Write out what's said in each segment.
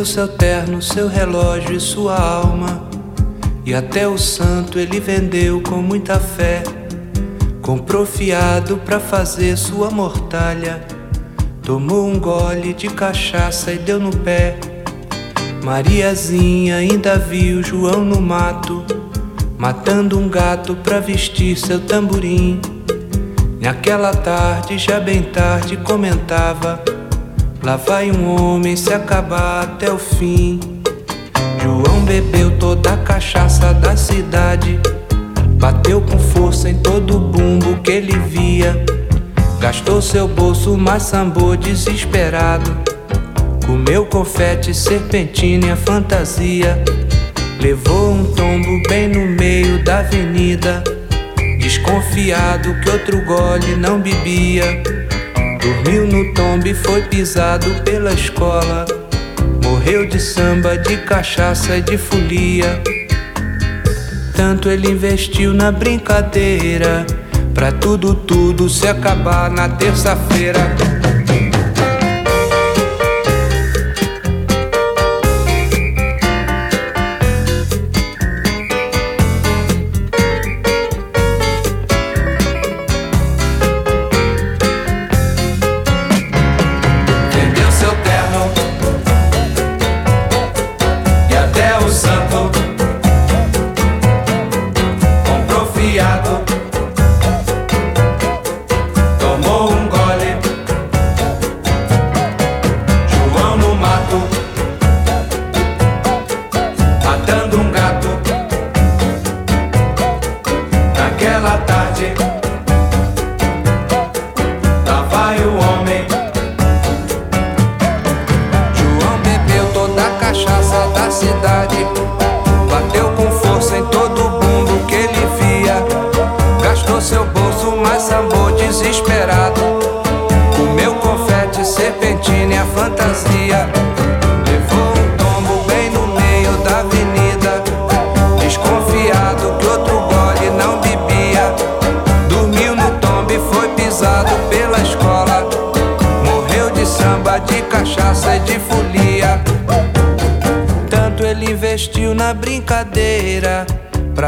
Vendeu seu terno, seu relógio e sua alma. E até o santo ele vendeu com muita fé. Comprou fiado pra fazer sua mortalha. Tomou um gole de cachaça e deu no pé. Mariazinha ainda viu João no mato, matando um gato pra vestir seu tamborim. Naquela tarde, já bem tarde, comentava: Lá vai um homem se acabar até o fim. João bebeu toda a cachaça da cidade, bateu com força em todo o bumbo que ele via. Gastou seu bolso, mas sambou desesperado. Comeu confete, serpentina e a fantasia. Levou um tombo bem no meio da avenida. Desconfiado que outro gole não bebia. Dormiu no tombo e foi pisado pela escola. Morreu de samba, de cachaça e de folia. Tanto ele investiu na brincadeira. Pra tudo, tudo se acabar na terça-feira.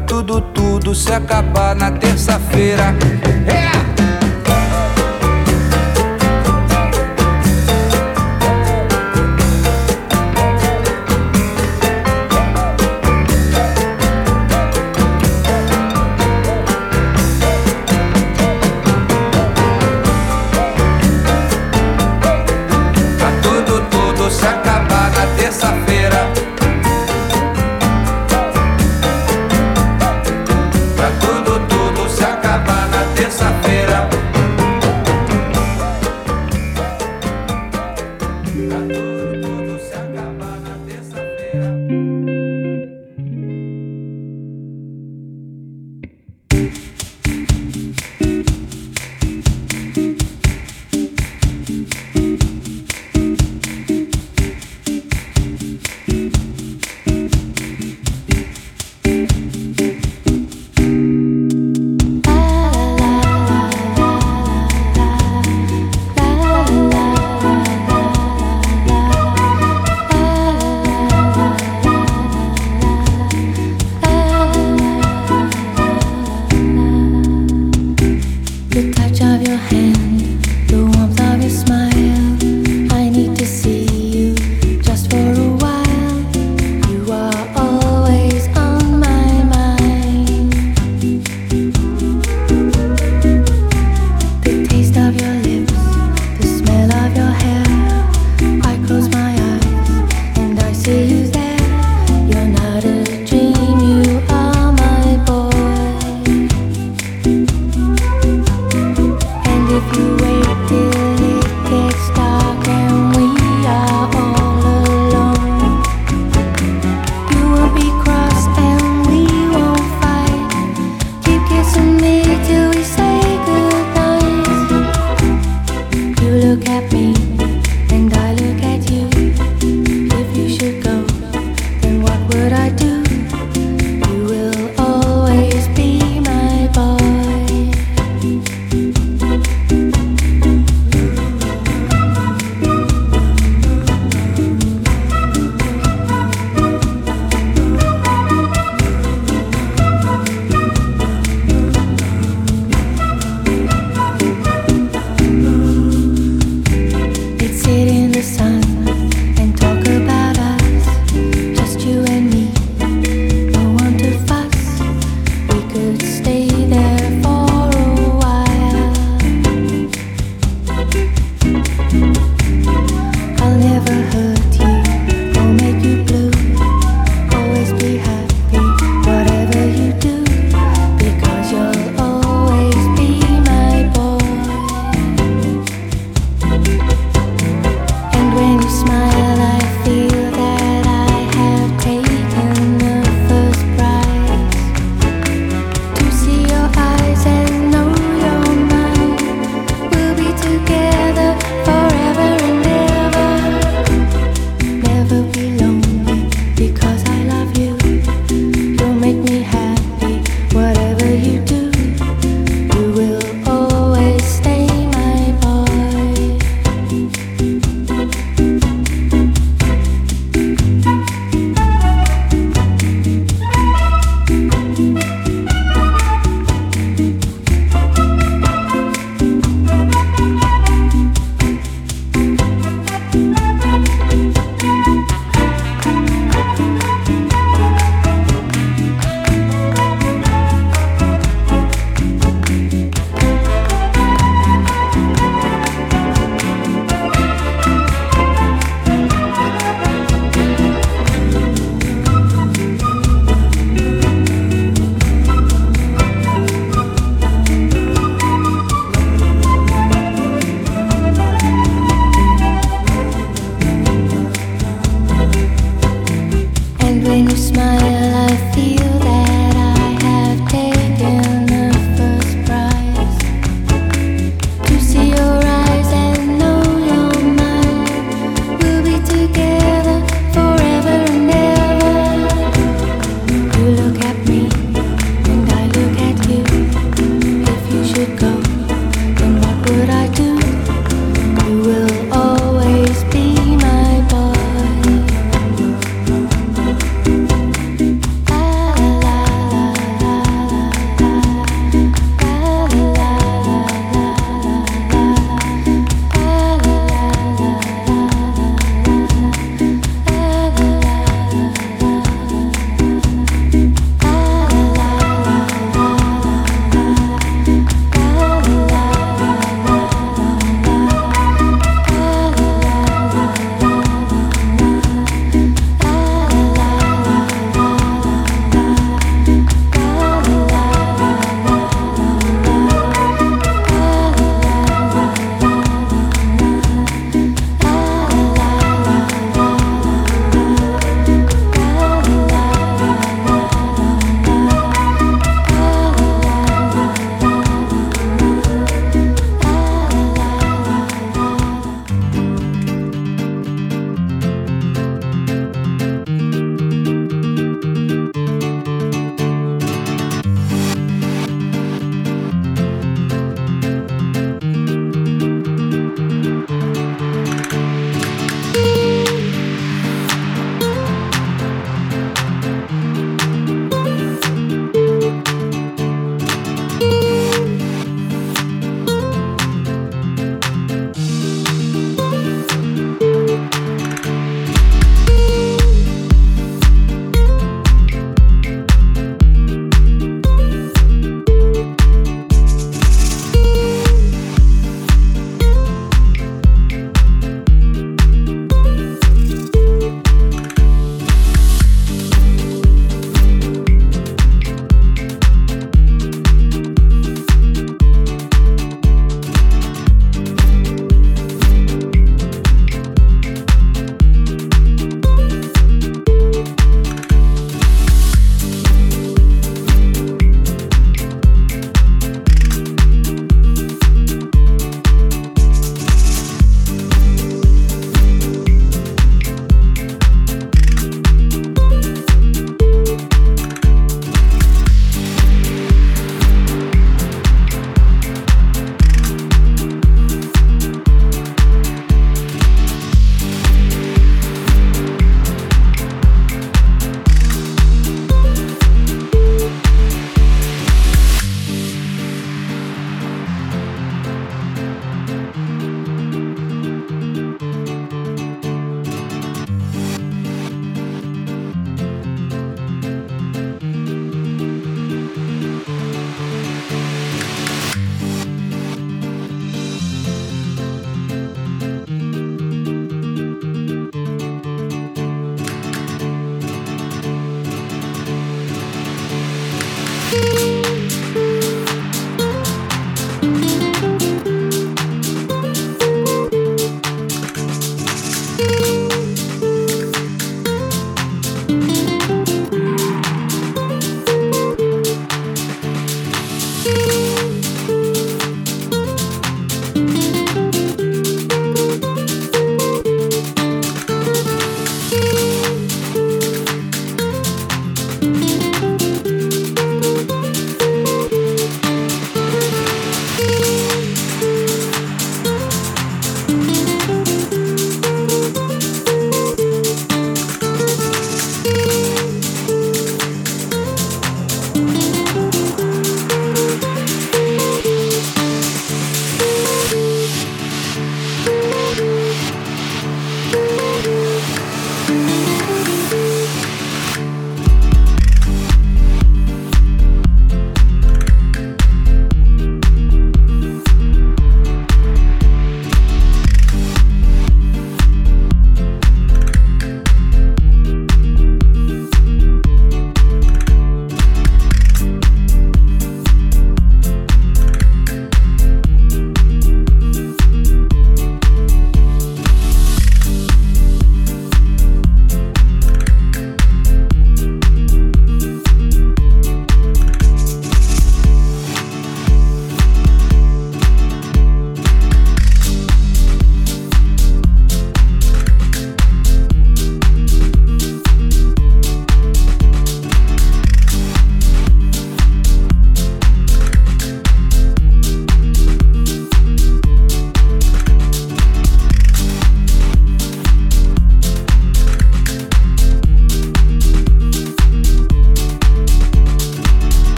tudo, tudo se acabar na terça-feira. Yeah! Tudo, tudo se acabar na terça-feira.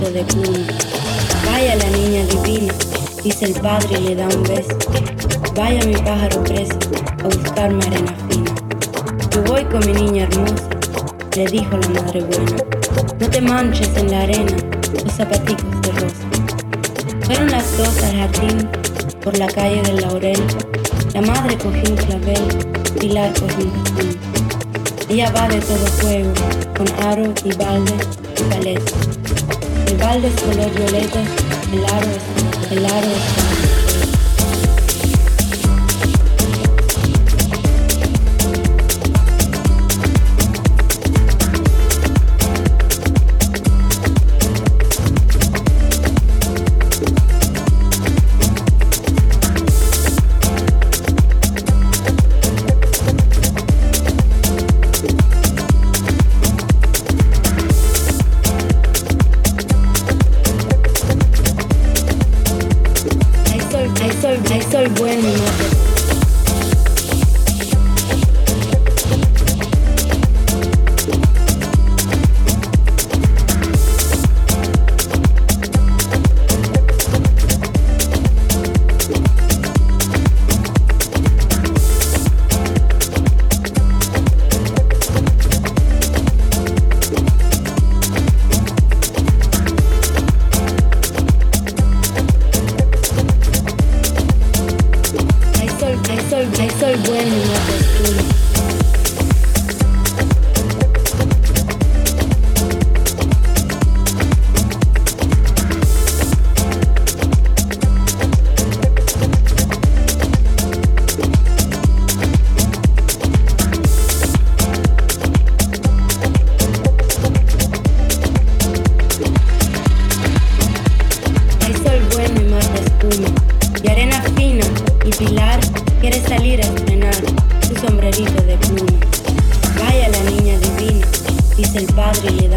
de pluma. Vaya la niña divina, dice el padre y le da un beso. Vaya mi pájaro preso a buscarme arena fina. Yo voy con mi niña hermosa, le dijo la madre buena. No te manches en la arena, los zapaticos de rosa. Fueron las dos al jardín por la calle del laurel. La madre cogió un clavel, Pilar cogió un. Ella va de todo fuego, con aro y balde y paleta. El balde es color violeta, el aro el aro Madrid.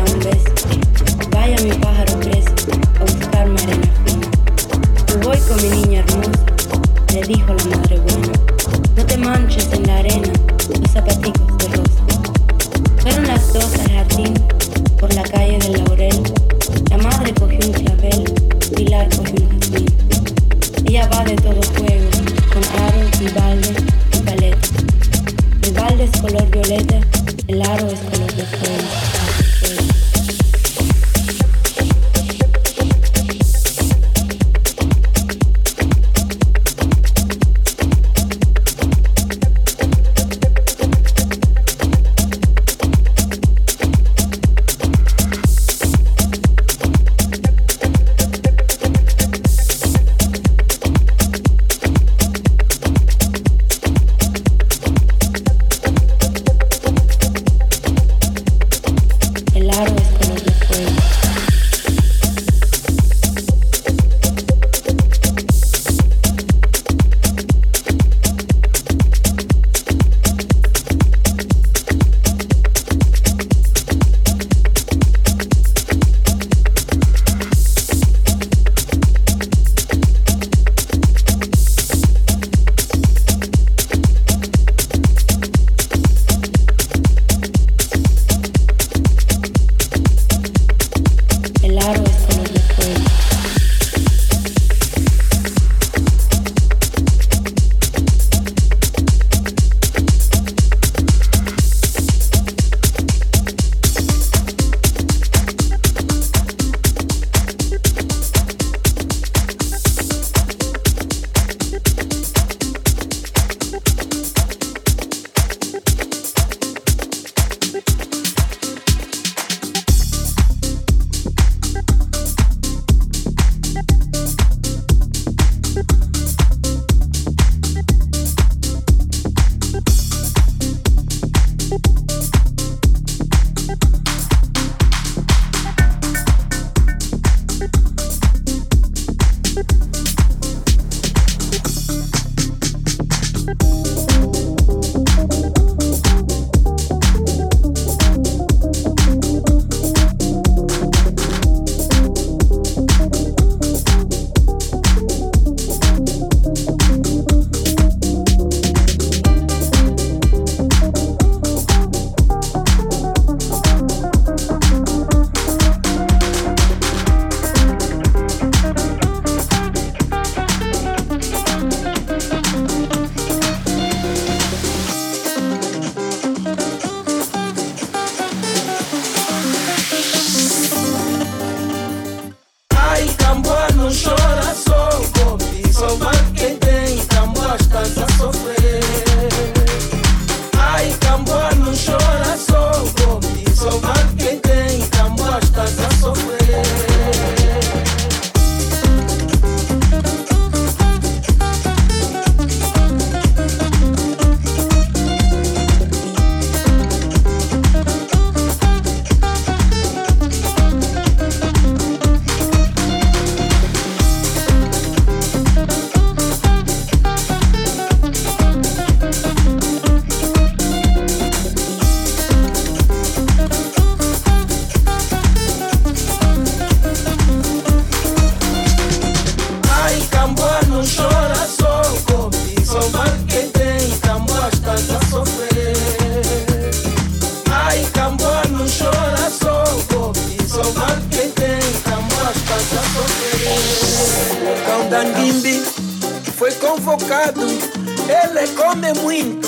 Convocado Ele come muito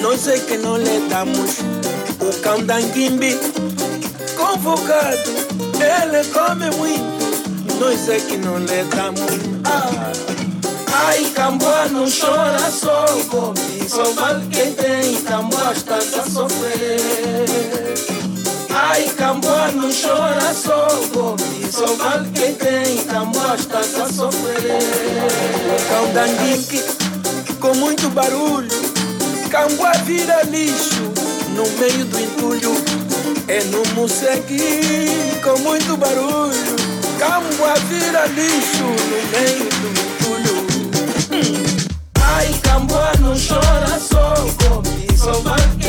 Nós é que não lhe damos. O cão Danguimbi. Convocado. Ele come muito Nós é que não lhe damos. Ah. Ai, Camboa não chora, só come Só vale quem tem Camboa está a sofrer Ai, Camboa não chora, só come Só vale quem tem Camboa está a sofrer. Cão Danguinque com muito barulho. Camboa vira lixo no meio do entulho. É no Mussegui com muito barulho. Camboa vira lixo no meio do entulho. Ai, Camboa não chora, só come. Só vale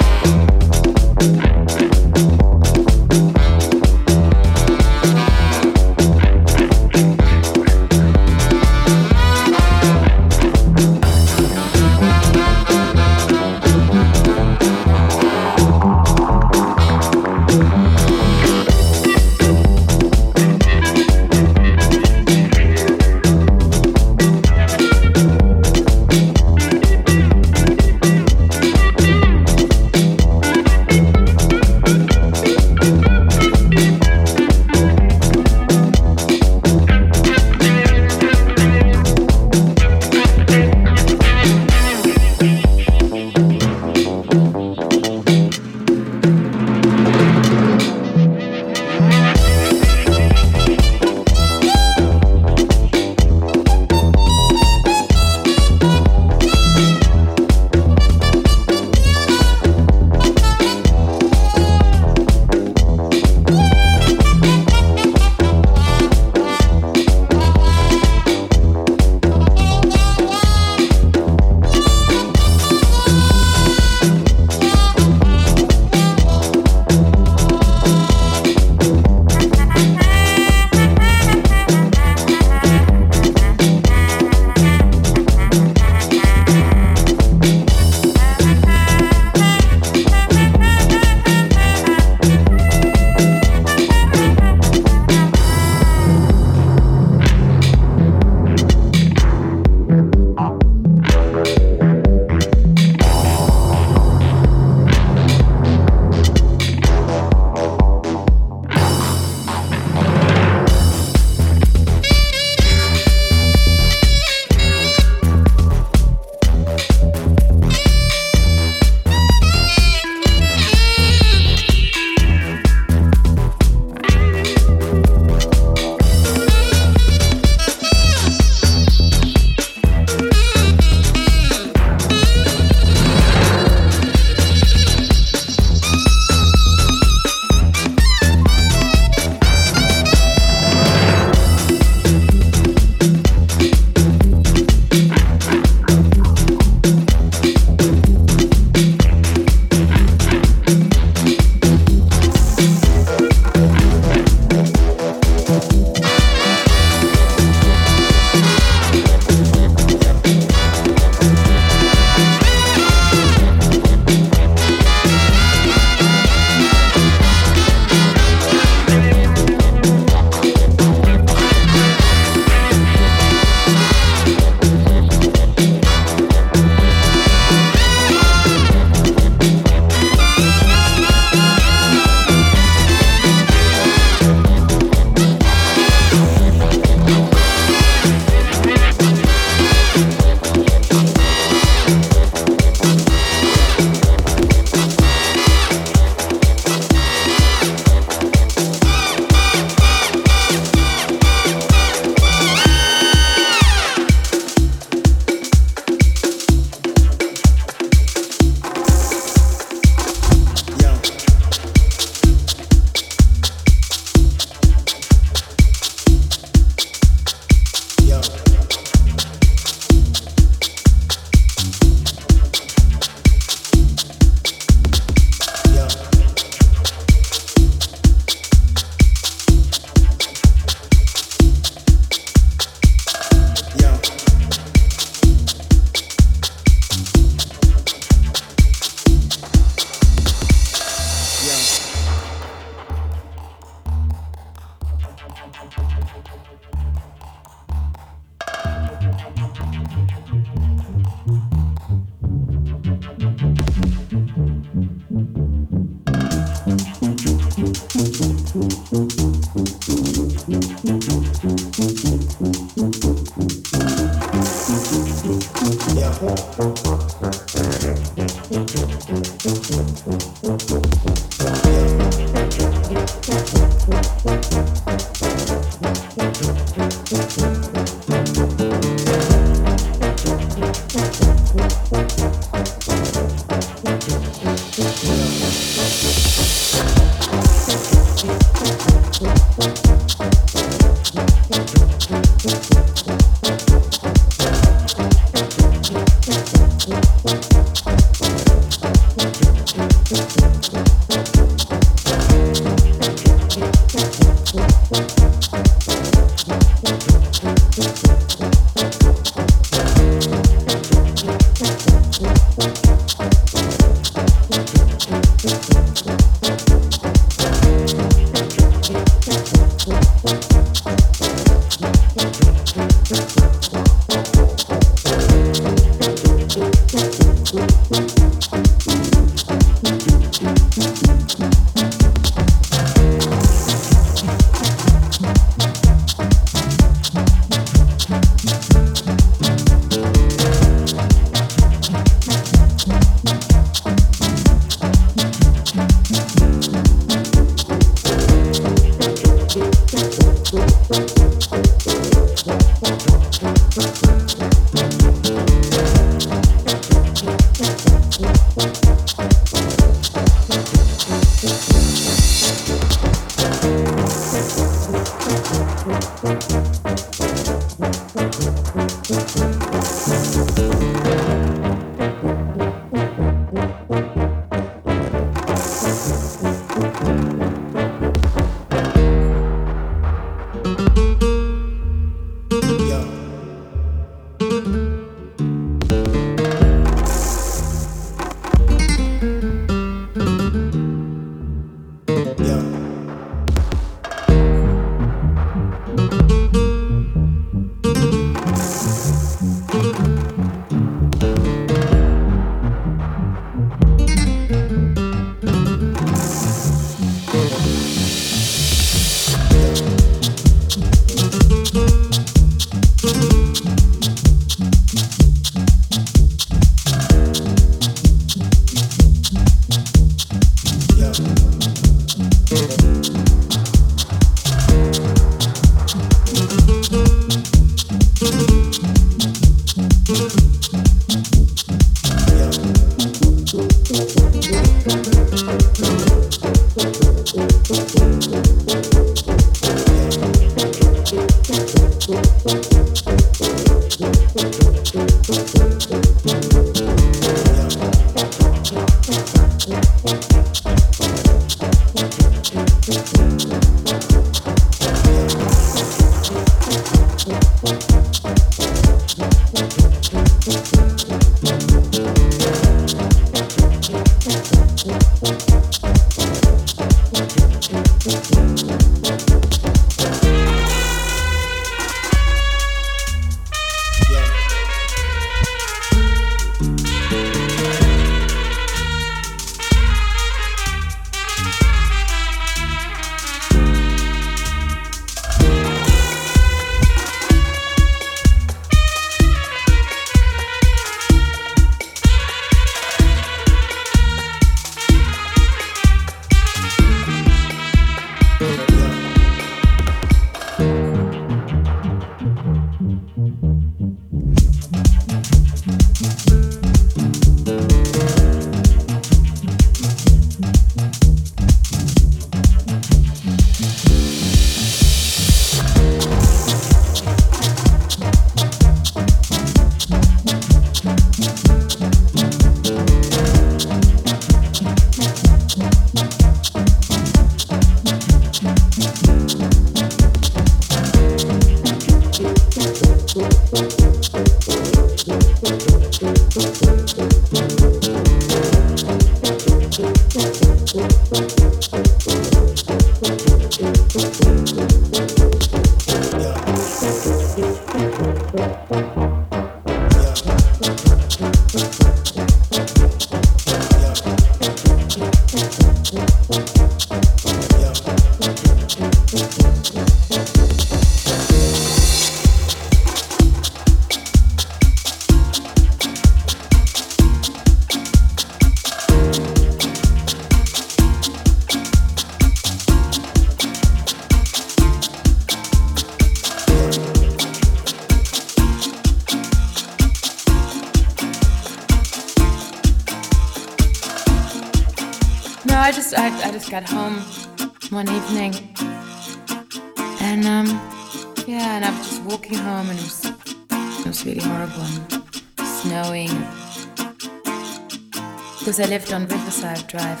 Riverside Drive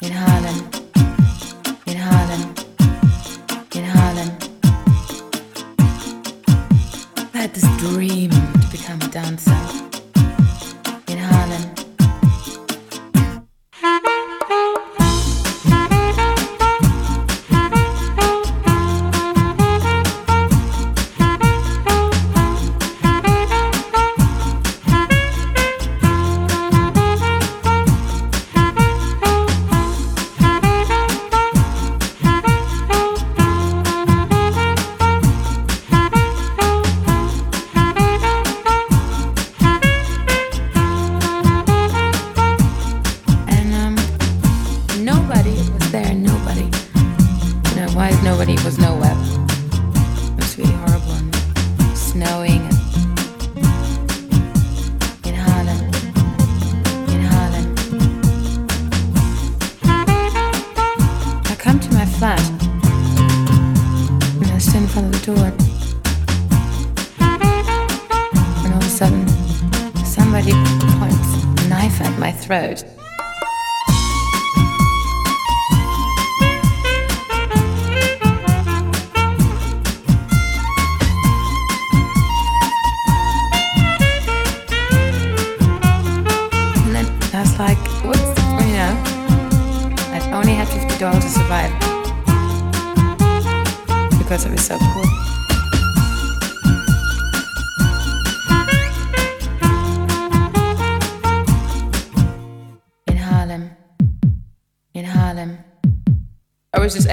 in Harlem, in Harlem, in Harlem. I had this dream to become a dancer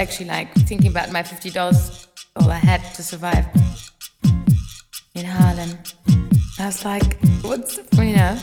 actually like thinking about my $50, all I had to survive. In Harlem. I was like, what's, the you know,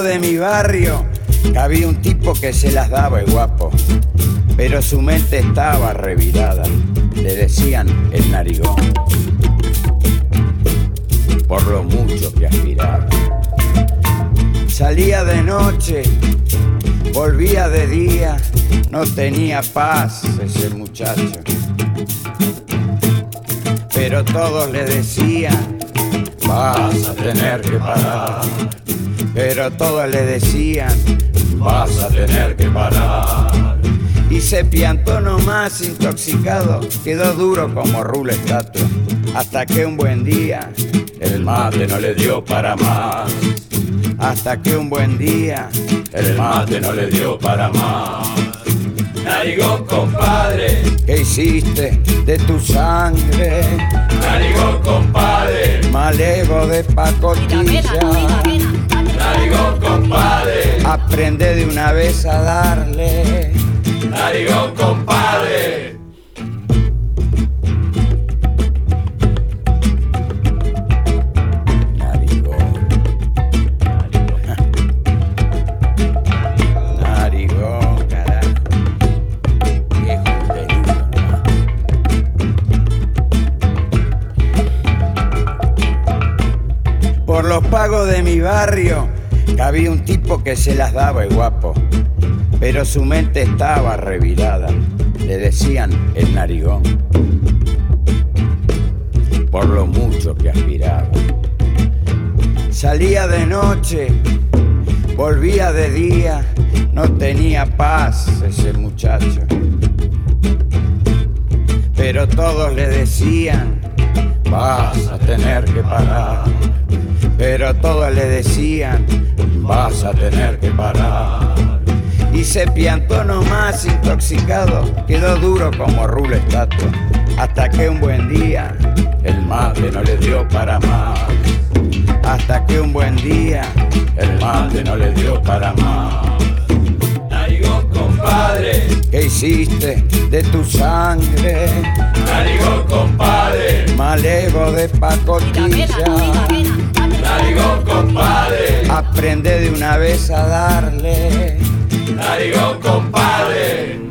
de mi barrio había un tipo que se las daba el guapo, pero su mente estaba revirada. Le decían el narigón, por lo mucho que aspiraba. Salía de noche, volvía de día, no tenía paz ese muchacho. Pero todos le decían, vas a tener que parar. Pero todos le decían, vas a tener que parar. Y se piantó nomás intoxicado, quedó duro como rulo estatua. Hasta que un buen día el mate no le dio para más. Hasta que un buen día el mate no le dio para más. Narigón, compadre, ¿qué hiciste de tu sangre? Narigón, compadre, malevo de pacotilla. Compadre, aprende de una vez a darle. Narigón, compadre. Narigón. Narigón, carajo. Viejo nomás. Por los pagos de mi barrio Había un tipo que se las daba el guapo, pero su mente estaba revirada. Le decían el narigón, por lo mucho que aspiraba. Salía de noche, volvía de día, no tenía paz ese muchacho. Pero todos le decían, vas a tener que parar. Pero todos le decían, vas a tener que parar. Y se piantó nomás intoxicado, quedó duro como rulo estatua. Hasta que un buen día el mate no le dio para más. Hasta que un buen día el mate no le dio para más. Narigón, compadre. ¿Qué hiciste de tu sangre? Narigón, compadre. Malevo de pacotilla. Narigón, compadre. Aprende de una vez a darle. Narigón, compadre.